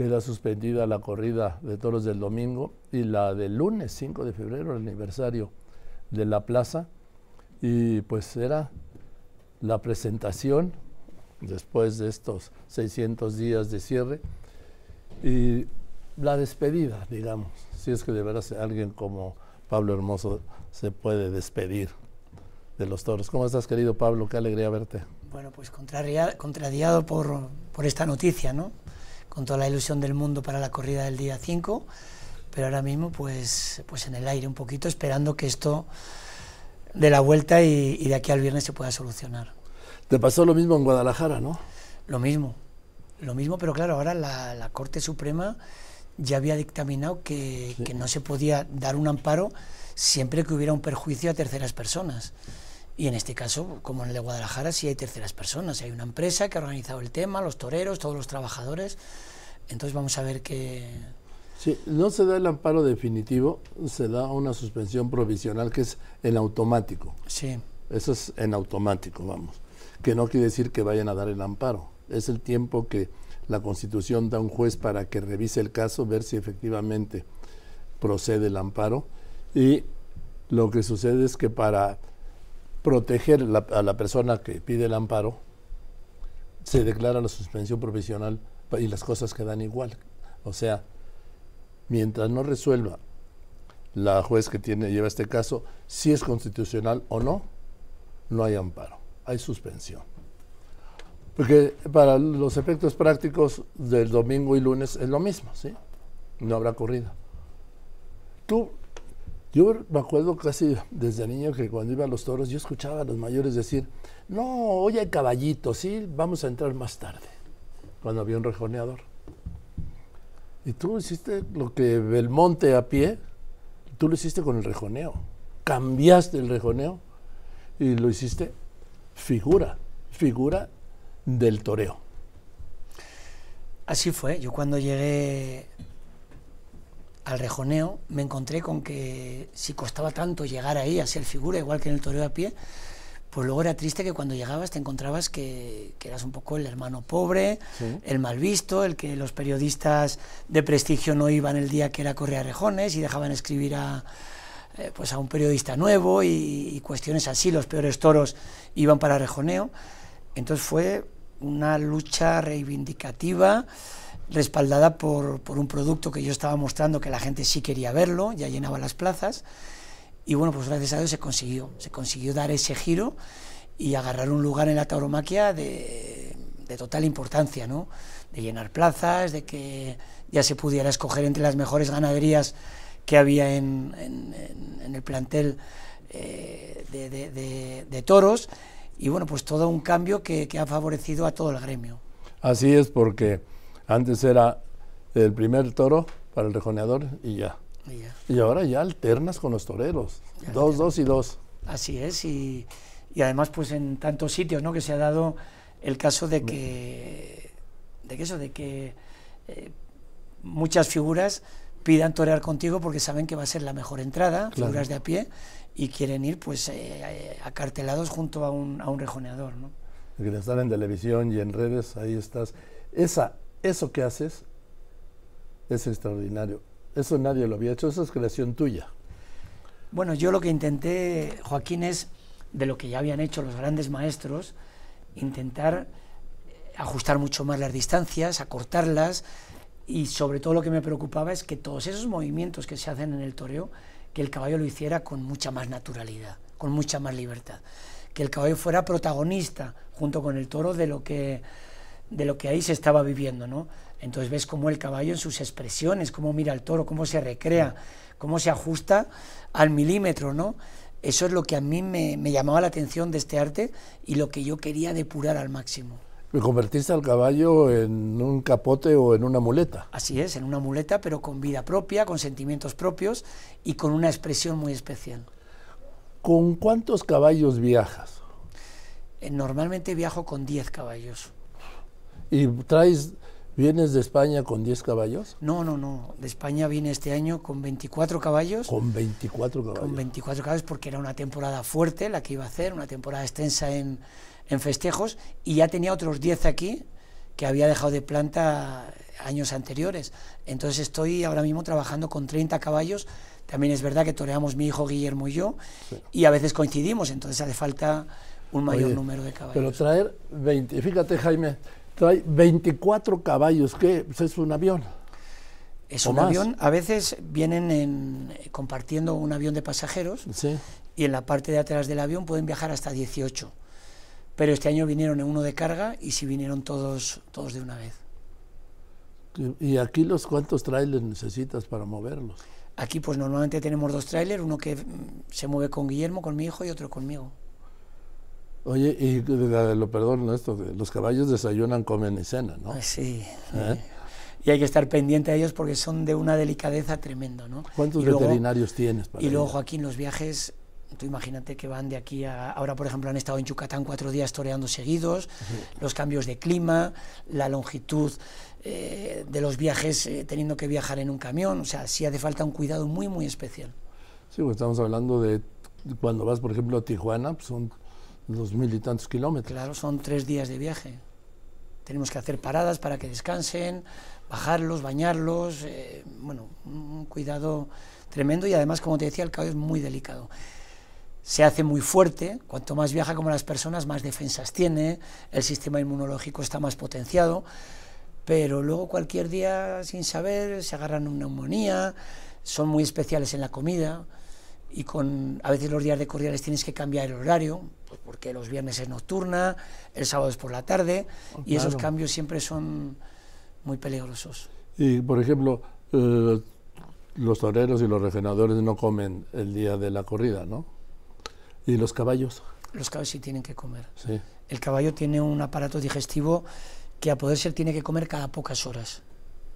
queda suspendida la corrida de toros del domingo y la del lunes 5 de febrero, el aniversario de la plaza. Y pues era la presentación después de estos 600 días de cierre y la despedida, digamos, si es que de veras alguien como Pablo Hermoso se puede despedir de los toros. ¿Cómo estás, querido Pablo? Qué alegría verte. Bueno, pues contrariado por, por esta noticia, ¿no? Con toda la ilusión del mundo para la corrida del día 5, pero ahora mismo pues, pues en el aire un poquito, esperando que esto de la vuelta y, de aquí al viernes se pueda solucionar. Te pasó lo mismo en Guadalajara, ¿no? Lo mismo, lo mismo, pero claro, ahora la, Corte Suprema ya había dictaminado que, que, no se podía dar un amparo siempre que hubiera un perjuicio a terceras personas. Y en este caso, como en el de Guadalajara, sí hay terceras personas. Hay una empresa que ha organizado el tema, los toreros, todos los trabajadores. Entonces vamos a ver qué, Sí, no se da el amparo definitivo, se da una suspensión provisional que es en automático. Sí. Eso es en automático, vamos. Que no quiere decir que vayan a dar el amparo. Es el tiempo que la Constitución da a un juez para que revise el caso, ver si efectivamente procede el amparo. Y lo que sucede es que para proteger a la persona que pide el amparo, se declara la suspensión provisional y las cosas quedan igual. O sea, mientras no resuelva la juez que tiene, lleva este caso si es constitucional o no, no hay amparo, hay suspensión. Porque para los efectos prácticos del domingo y lunes es lo mismo, ¿sí? No habrá corrida. Tú, yo me acuerdo casi desde niño que cuando iba a los toros, yo escuchaba a los mayores decir, no, hoy hay caballitos, sí, vamos a entrar más tarde, cuando había un rejoneador. Y tú hiciste lo que Belmonte a pie, tú lo hiciste con el rejoneo. Cambiaste el rejoneo y lo hiciste figura, figura del toreo. Así fue. Yo cuando llegué al rejoneo me encontré con que si costaba tanto llegar ahí a ser figura, igual que en el toreo a pie, pues luego era triste que cuando llegabas te encontrabas que, eras un poco el hermano pobre, el mal visto, el que los periodistas de prestigio no iban el día que era Correa Rejones y dejaban escribir a, eh, pues a un periodista nuevo y, cuestiones así, los peores toros iban para Rejoneo. Entonces fue una lucha reivindicativa respaldada por, por un producto que yo estaba mostrando que la gente sí quería verlo, ya llenaba las plazas y bueno, pues gracias a Dios se consiguió, se consiguió dar ese giro y agarrar un lugar en la tauromaquia de, total importancia, ¿no? De llenar plazas, de que ya se pudiera escoger entre las mejores ganaderías que había en, el plantel eh, de, toros y bueno, pues todo un cambio que, que ha favorecido a todo el gremio. Así es, porque antes era el primer toro para el rejoneador y ya. Y, ahora ya alternas con los toreros, dos, dos y dos. Así es, y, además pues en tantos sitios, ¿no? Que se ha dado el caso de que, de que eso, de que eh, muchas figuras pidan torear contigo porque saben que va a ser la mejor entrada, figuras de a pie, y quieren ir pues eh, acartelados junto a un, a un rejoneador, ¿no? Que estar en televisión y en redes, ahí estás. Esa, eso que haces es extraordinario. Eso nadie lo había hecho, eso es creación tuya. Bueno, yo lo que intenté, Joaquín, es de lo que ya habían hecho los grandes maestros, intentar ajustar mucho más las distancias, acortarlas y sobre todo lo que me preocupaba es que todos esos movimientos que se hacen en el toreo, que el caballo lo hiciera con mucha más naturalidad, con mucha más libertad, que el caballo fuera protagonista junto con el toro de lo que de lo que ahí se estaba viviendo, ¿no? Entonces ves cómo el caballo en sus expresiones, cómo mira al toro, cómo se recrea, cómo se ajusta al milímetro, ¿no? Eso es lo que a mí me, llamaba la atención de este arte y lo que yo quería depurar al máximo. ¿Me convertiste al caballo en un capote o en una muleta? Así es, en una muleta, pero con vida propia, con sentimientos propios y con una expresión muy especial. ¿Con cuántos caballos viajas? Eh, normalmente viajo con 10 caballos. ¿Y traes ¿Vienes de España con 10 caballos? No, no, no. De España vine este año con 24 caballos. ¿Con 24 caballos? Con 24 caballos porque era una temporada fuerte la que iba a hacer, una temporada extensa en, en festejos. Y ya tenía otros 10 aquí que había dejado de planta años anteriores. Entonces estoy ahora mismo trabajando con 30 caballos. También es verdad que toreamos mi hijo Guillermo y yo, y a veces coincidimos, entonces hace falta un mayor número de caballos. Pero traer 20, fíjate Jaime, trae 24 caballos, ¿qué? Pues es un avión. Es un avión, a veces vienen en, compartiendo un avión de pasajeros y en la parte de atrás del avión pueden viajar hasta 18. Pero este año vinieron en uno de carga y sí vinieron todos, todos de una vez. ¿Y aquí los cuántos trailers necesitas para moverlos? Aquí pues normalmente tenemos dos trailers, uno que se mueve con Guillermo, con mi hijo, y otro conmigo. Oye, y lo perdón, esto, los caballos desayunan, comen y cenan, ¿no? Pues sí. ¿Eh? y hay que estar pendiente de ellos porque son de una delicadeza tremenda, ¿no? ¿Cuántos veterinarios tienes? Para y luego, Joaquín, los viajes, tú imagínate que van de aquí a... Ahora, por ejemplo, han estado en Yucatán cuatro días toreando seguidos, los cambios de clima, la longitud eh, de los viajes eh, teniendo que viajar en un camión, o sea, sí hace falta un cuidado muy, muy especial. Sí, pues estamos hablando de cuando vas, por ejemplo, a Tijuana, pues son dos mil y tantos kilómetros. Claro, son tres días de viaje. Tenemos que hacer paradas para que descansen, bajarlos, bañarlos, eh, bueno, un cuidado tremendo y además, como te decía, el caballo es muy delicado. Se hace muy fuerte, cuanto más viaja como las personas, más defensas tiene, el sistema inmunológico está más potenciado, pero luego cualquier día, sin saber, se agarran una neumonía, son muy especiales en la comida y con a veces los días de corrida les tienes que cambiar el horario, pues porque los viernes es nocturna, el sábado es por la tarde, oh, y esos cambios siempre son muy peligrosos. Y, por ejemplo, eh, los toreros y los regenadores no comen el día de la corrida, ¿no? ¿Y los caballos? Los caballos sí tienen que comer. Sí. El caballo tiene un aparato digestivo que a poder ser tiene que comer cada pocas horas.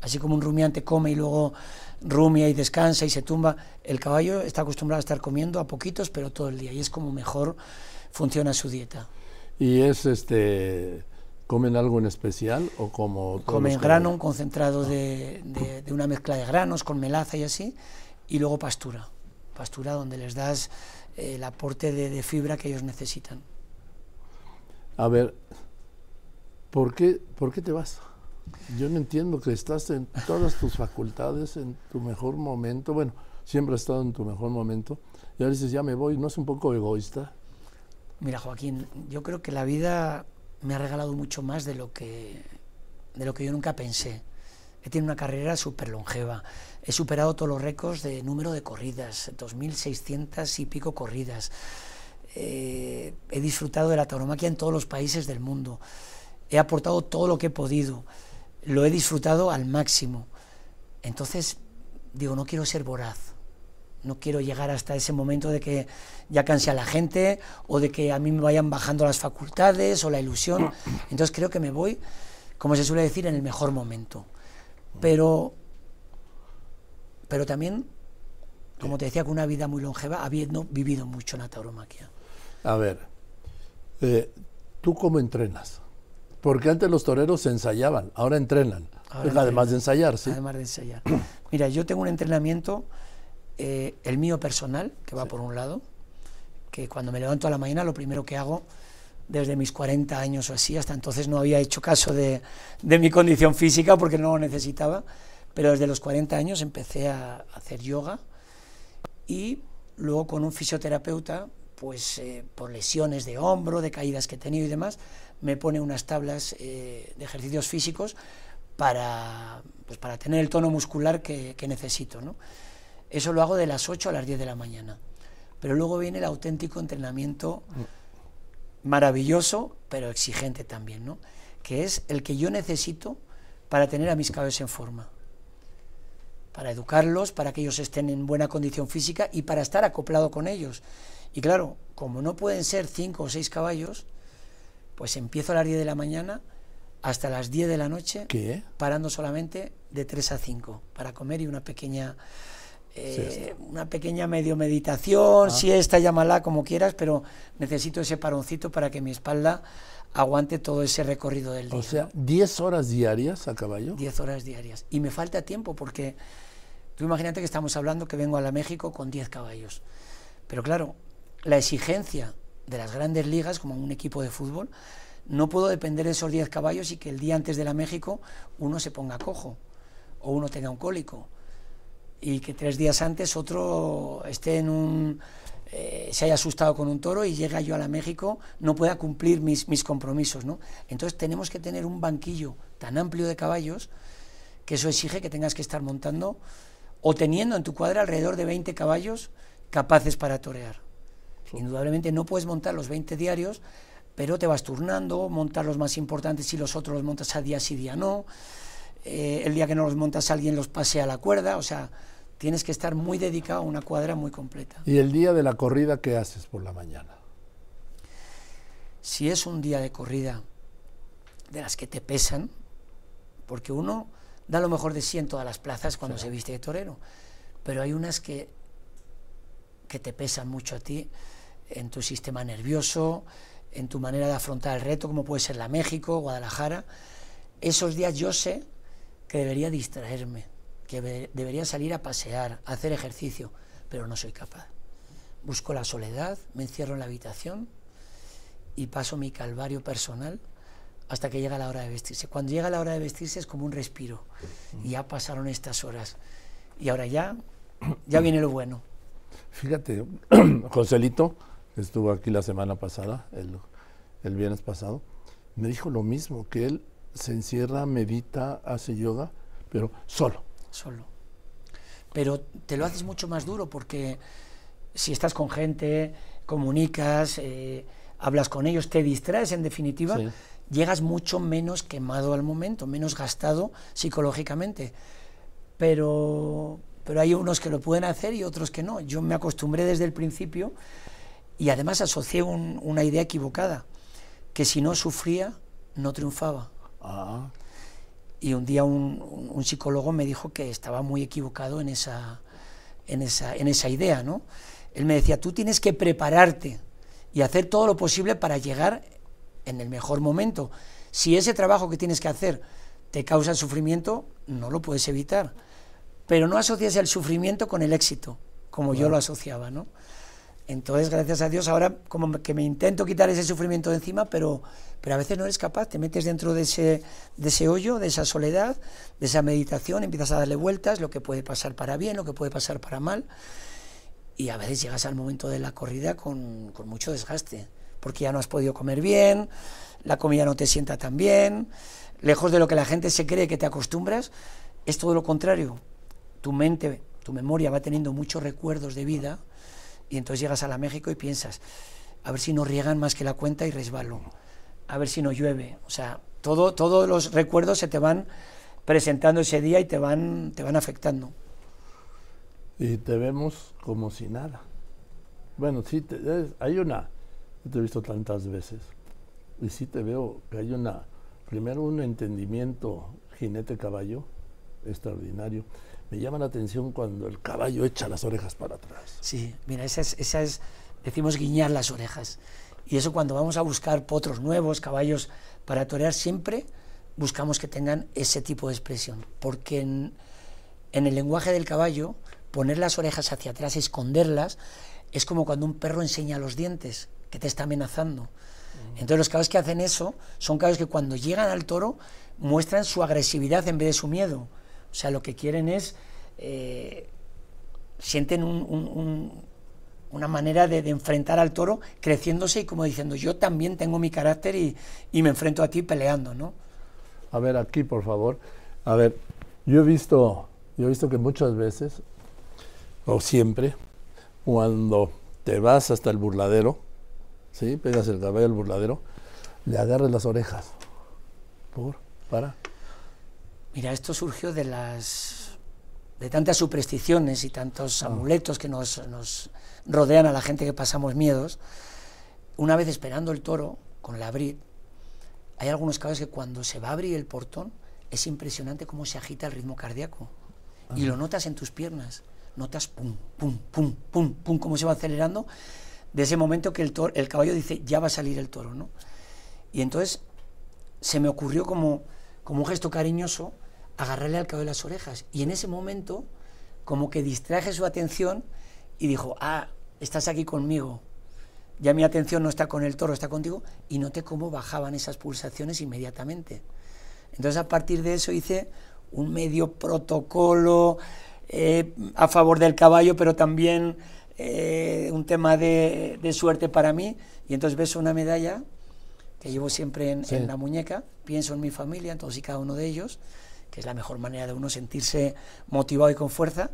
Así como un rumiante come y luego rumia y descansa y se tumba, el caballo está acostumbrado a estar comiendo a poquitos, pero todo el día, y es como mejor funciona su dieta. ¿Y es este comen algo en especial o como comen grano, un concentrado de, de, una mezcla de granos con melaza y así, y luego pastura, pastura donde les das eh, el aporte de, de fibra que ellos necesitan. A ver, ¿por qué, ¿por qué te vas? Yo no entiendo que estás en todas tus facultades, en tu mejor momento. Bueno, siempre has estado en tu mejor momento. Y ahora dices, ya me voy. ¿No es un poco egoísta? Mira, Joaquín, yo creo que la vida me ha regalado mucho más de lo que, de lo que yo nunca pensé. He tenido una carrera súper longeva. He superado todos los récords de número de corridas, 2.600 y pico corridas. Eh, he disfrutado de la tauromaquia en todos los países del mundo. He aportado todo lo que he podido lo he disfrutado al máximo. Entonces, digo, no quiero ser voraz, no quiero llegar hasta ese momento de que ya canse a la gente o de que a mí me vayan bajando las facultades o la ilusión. Entonces creo que me voy, como se suele decir, en el mejor momento. Pero, pero también, como te decía, con una vida muy longeva, habiendo vivido mucho en la tauromaquia. A ver, eh, ¿tú cómo entrenas? Porque antes los toreros se ensayaban, ahora entrenan. además de ensayar, ¿sí? Además de ensayar. Mira, yo tengo un entrenamiento, eh, el mío personal, que va por un lado, que cuando me levanto a la mañana lo primero que hago, desde mis 40 años o así, hasta entonces no había hecho caso de, de mi condición física porque no lo necesitaba, pero desde los 40 años empecé a hacer yoga y luego con un fisioterapeuta, pues eh, por lesiones de hombro, de caídas que he tenido y demás, me pone unas tablas eh, de ejercicios físicos para, pues para tener el tono muscular que, necesito. ¿no? Eso lo hago de las 8 a las 10 de la mañana. Pero luego viene el auténtico entrenamiento maravilloso, pero exigente también, ¿no? que es el que yo necesito para tener a mis caballos en forma, para educarlos, para que ellos estén en buena condición física y para estar acoplado con ellos. Y claro, como no pueden ser cinco o seis caballos, pues empiezo a las 10 de la mañana hasta las 10 de la noche, parando solamente de 3 a 5 para comer y una pequeña eh, una pequeña medio meditación, si ah. siesta, llámala como quieras, pero necesito ese paroncito para que mi espalda aguante todo ese recorrido del día. O sea, 10 horas diarias a caballo. 10 horas diarias. Y me falta tiempo porque tú imagínate que estamos hablando que vengo a la México con 10 caballos. Pero claro, la exigencia de las grandes ligas, como un equipo de fútbol, No puedo depender de esos 10 caballos y que el día antes de la México uno se ponga cojo o uno tenga un cólico y que tres días antes otro esté en un eh, se haya asustado con un toro y llega yo a la México, no pueda cumplir mis, mis compromisos. ¿no? Entonces tenemos que tener un banquillo tan amplio de caballos que eso exige que tengas que estar montando o teniendo en tu cuadra alrededor de 20 caballos capaces para torear. Indudablemente no puedes montar los 20 diarios, pero te vas turnando, montar los más importantes y los otros los montas a día sí, día no. Eh, el día que no los montas alguien los pase a la cuerda, o sea, tienes que estar muy dedicado a una cuadra muy completa. ¿Y el día de la corrida qué haces por la mañana? Si es un día de corrida de las que te pesan, porque uno da lo mejor de sí en todas las plazas cuando se viste de torero, pero hay unas que, que te pesan mucho a ti en tu sistema nervioso, en tu manera de afrontar el reto, como puede ser la México, Guadalajara. Esos días yo sé que debería distraerme, que debería salir a pasear, a hacer ejercicio, pero no soy capaz. Busco la soledad, me encierro en la habitación y paso mi calvario personal hasta que llega la hora de vestirse. Cuando llega la hora de vestirse es como un respiro. Ya pasaron estas horas. Y ahora ya, ya viene lo bueno. Fíjate, Joselito, estuvo aquí la semana pasada, el, el viernes pasado, me dijo lo mismo, que él se encierra, medita, hace yoga, pero solo solo. Pero te lo haces mucho más duro porque si estás con gente, comunicas, eh, hablas con ellos, te distraes en definitiva, llegas mucho menos quemado al momento, menos gastado psicológicamente. Pero, pero hay unos que lo pueden hacer y otros que no. Yo me acostumbré desde el principio y además asocié una idea equivocada, que si no sufría, no triunfaba. Ah y un día un, psicólogo me dijo que estaba muy equivocado en esa, en, esa, en esa idea, ¿no? Él me decía, tú tienes que prepararte y hacer todo lo posible para llegar en el mejor momento. Si ese trabajo que tienes que hacer te causa sufrimiento, no lo puedes evitar. Pero no asocias el sufrimiento con el éxito, como yo lo asociaba, ¿no? Entonces, gracias a Dios, ahora como que me intento quitar ese sufrimiento de encima, pero, pero a veces no eres capaz, te metes dentro de ese, de ese hoyo, de esa soledad, de esa meditación, empiezas a darle vueltas, lo que puede pasar para bien, lo que puede pasar para mal, y a veces llegas al momento de la corrida con, con mucho desgaste, porque ya no has podido comer bien, la comida no te sienta tan bien, lejos de lo que la gente se cree que te acostumbras, es todo lo contrario. Tu mente, tu memoria va teniendo muchos recuerdos de vida, y entonces llegas a la México y piensas, a ver si no riegan más que la cuenta y resbalo, a ver si no llueve. O sea, todo, todos los recuerdos se te van presentando ese día y te van, te van afectando. Y te vemos como si nada. Bueno, sí, hay una, yo te he visto tantas veces, y sí te veo que hay una, primero un entendimiento jinete-caballo extraordinario me llama la atención cuando el caballo echa las orejas para atrás. Sí, mira, esa es, esa es decimos guiñar las orejas. Y eso cuando vamos a buscar potros nuevos, caballos para torear, siempre buscamos que tengan ese tipo de expresión. Porque en, en el lenguaje del caballo, poner las orejas hacia atrás, esconderlas, es como cuando un perro enseña los dientes, que te está amenazando. Mm. Entonces los caballos que hacen eso son caballos que cuando llegan al toro muestran su agresividad en vez de su miedo. O sea, lo que quieren es, eh, sienten una manera de, enfrentar al toro creciéndose y como diciendo, yo también tengo mi carácter y, me enfrento a ti peleando, ¿no? A ver, aquí, por favor. A ver, yo he visto, yo he visto que muchas veces, o siempre, cuando te vas hasta el burladero, ¿sí? Pegas el caballo al burladero, le agarras las orejas. ¿Por? ¿Para? Mira, esto surgió de las de tantas supersticiones y tantos ah. amuletos que nos, rodean a la gente que pasamos miedos. Una vez esperando el toro con la abrir, hay algunos casos que cuando se va a abrir el portón es impresionante cómo se agita el ritmo cardíaco. Y lo notas en tus piernas. Notas pum, pum, pum, pum, pum, cómo se va acelerando de ese momento que el, el caballo dice, ya va a salir el toro, ¿no? Y entonces se me ocurrió como, como un gesto cariñoso agarrarle al cabo de las orejas. Y en ese momento, como que distraje su atención y dijo, ah, estás aquí conmigo. ya mi atención no está con el toro, está contigo, y noté cómo bajaban esas pulsaciones inmediatamente. Entonces a partir de eso hice un medio protocolo eh, a favor del caballo, pero también eh, un tema de, suerte para mí. Y entonces ves una medalla que llevo siempre en, en, la muñeca, pienso en mi familia, en todos y cada uno de ellos, que es la mejor manera de uno sentirse motivado y con fuerza,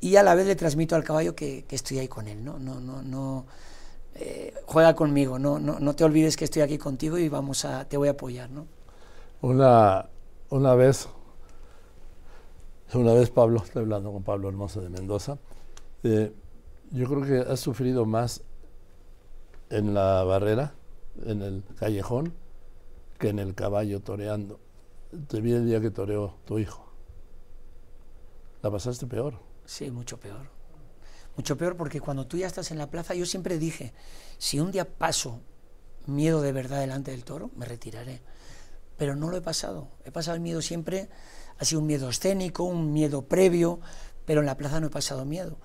y a la vez le transmito al caballo que, que estoy ahí con él, ¿no? no, no, no eh, juega conmigo, no, no, no, te olvides que estoy aquí contigo y vamos a, te voy a apoyar, ¿no? Una, una vez, una vez Pablo, estoy hablando con Pablo Hermoso de Mendoza, eh, yo creo que has sufrido más en la barrera, en el callejón, que en el caballo toreando. Te vi el día que toreó tu hijo. La pasaste peor. Sí, mucho peor mucho peor porque cuando tú ya estás en la plaza, yo siempre dije, si un día paso miedo de verdad delante del toro, me retiraré. Pero no lo he pasado. He pasado el miedo siempre, ha sido un miedo escénico, un miedo previo, pero en la plaza no he pasado miedo.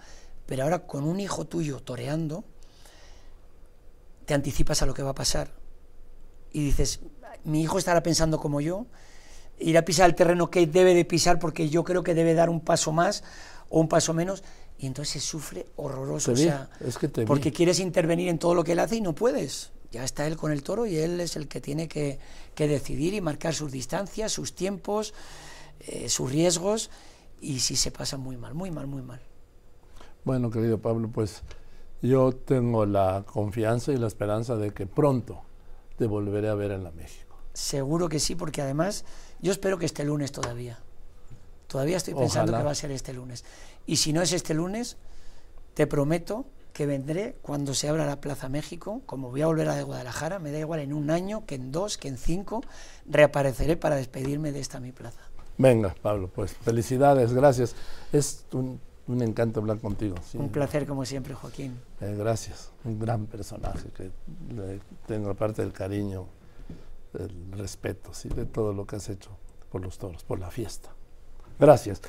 Pero ahora con un hijo tuyo toreando, te anticipas a lo que va a pasar. Y dices, mi hijo estará pensando como yo, irá a pisar el terreno que debe de pisar porque yo creo que debe dar un paso más o un paso menos y entonces se sufre horroroso. O sea, porque quieres intervenir en todo lo que él hace y no puedes. Ya está él con el toro y él es el que tiene que, decidir y marcar sus distancias, sus tiempos, eh, sus riesgos. Y si se pasa muy mal, muy mal, muy mal. Bueno, querido Pablo, pues yo tengo la confianza y la esperanza de que pronto te volveré a ver en la México. Seguro que sí, porque además yo espero que este lunes todavía. Todavía estoy pensando que va a ser este lunes. Y si no es este lunes, te prometo que vendré cuando se abra la Plaza México, como voy a volver a de Guadalajara, me da igual en un año, que en dos, que en cinco, reapareceré para despedirme de esta mi plaza. Venga, Pablo, pues felicidades, gracias. Es un, encanto hablar contigo. Un placer como siempre, Joaquín. Eh, gracias, un gran personaje que le tengo aparte del cariño, del respeto, ¿sí? de todo lo que has hecho por los toros, por la fiesta. Gracias.